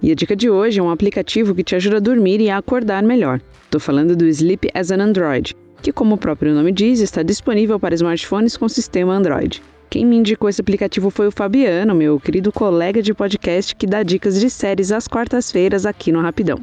E a dica de hoje é um aplicativo que te ajuda a dormir e a acordar melhor. Estou falando do Sleep as an Android, que, como o próprio nome diz, está disponível para smartphones com sistema Android. Quem me indicou esse aplicativo foi o Fabiano, meu querido colega de podcast que dá dicas de séries às quartas-feiras aqui no Rapidão.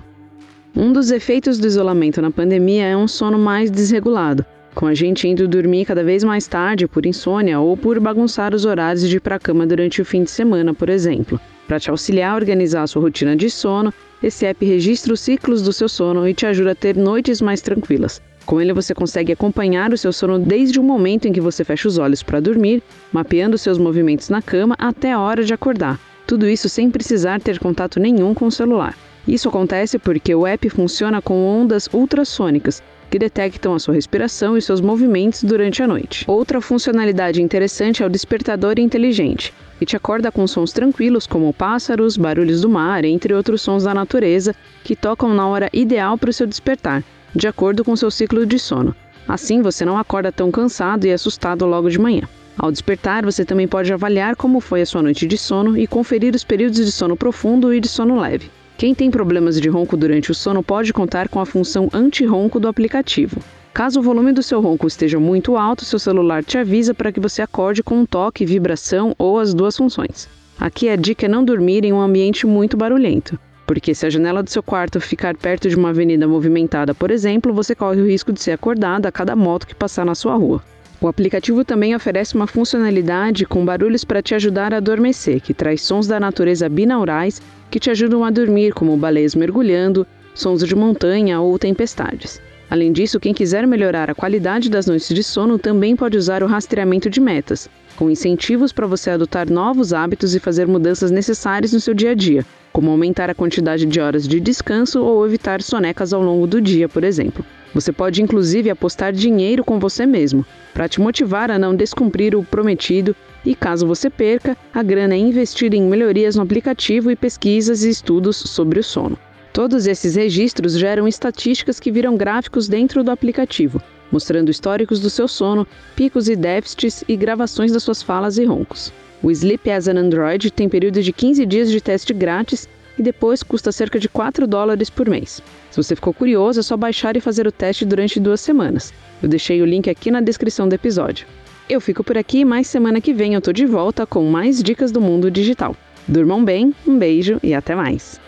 Um dos efeitos do isolamento na pandemia é um sono mais desregulado, com a gente indo dormir cada vez mais tarde por insônia ou por bagunçar os horários de ir para a cama durante o fim de semana, por exemplo. Para te auxiliar a organizar a sua rotina de sono, esse app registra os ciclos do seu sono e te ajuda a ter noites mais tranquilas. Com ele você consegue acompanhar o seu sono desde o momento em que você fecha os olhos para dormir, mapeando seus movimentos na cama até a hora de acordar. Tudo isso sem precisar ter contato nenhum com o celular. Isso acontece porque o app funciona com ondas ultrassônicas, que detectam a sua respiração e seus movimentos durante a noite. Outra funcionalidade interessante é o despertador inteligente, que te acorda com sons tranquilos como pássaros, barulhos do mar, entre outros sons da natureza, que tocam na hora ideal para o seu despertar, de acordo com seu ciclo de sono. Assim você não acorda tão cansado e assustado logo de manhã. Ao despertar, você também pode avaliar como foi a sua noite de sono e conferir os períodos de sono profundo e de sono leve. Quem tem problemas de ronco durante o sono pode contar com a função anti-ronco do aplicativo. Caso o volume do seu ronco esteja muito alto, seu celular te avisa para que você acorde com um toque, vibração ou as duas funções. Aqui a dica é não dormir em um ambiente muito barulhento porque se a janela do seu quarto ficar perto de uma avenida movimentada, por exemplo, você corre o risco de ser acordado a cada moto que passar na sua rua. O aplicativo também oferece uma funcionalidade com barulhos para te ajudar a adormecer, que traz sons da natureza binaurais que te ajudam a dormir, como baleias mergulhando, sons de montanha ou tempestades. Além disso, quem quiser melhorar a qualidade das noites de sono também pode usar o rastreamento de metas, com incentivos para você adotar novos hábitos e fazer mudanças necessárias no seu dia a dia, como aumentar a quantidade de horas de descanso ou evitar sonecas ao longo do dia, por exemplo. Você pode inclusive apostar dinheiro com você mesmo, para te motivar a não descumprir o prometido e caso você perca, a grana é investida em melhorias no aplicativo e pesquisas e estudos sobre o sono. Todos esses registros geram estatísticas que viram gráficos dentro do aplicativo, mostrando históricos do seu sono, picos e déficits e gravações das suas falas e roncos. O Sleep as an Android tem período de 15 dias de teste grátis e depois custa cerca de 4 dólares por mês. Se você ficou curioso, é só baixar e fazer o teste durante duas semanas. Eu deixei o link aqui na descrição do episódio. Eu fico por aqui, mas semana que vem eu tô de volta com mais dicas do mundo digital. Durmam bem, um beijo e até mais!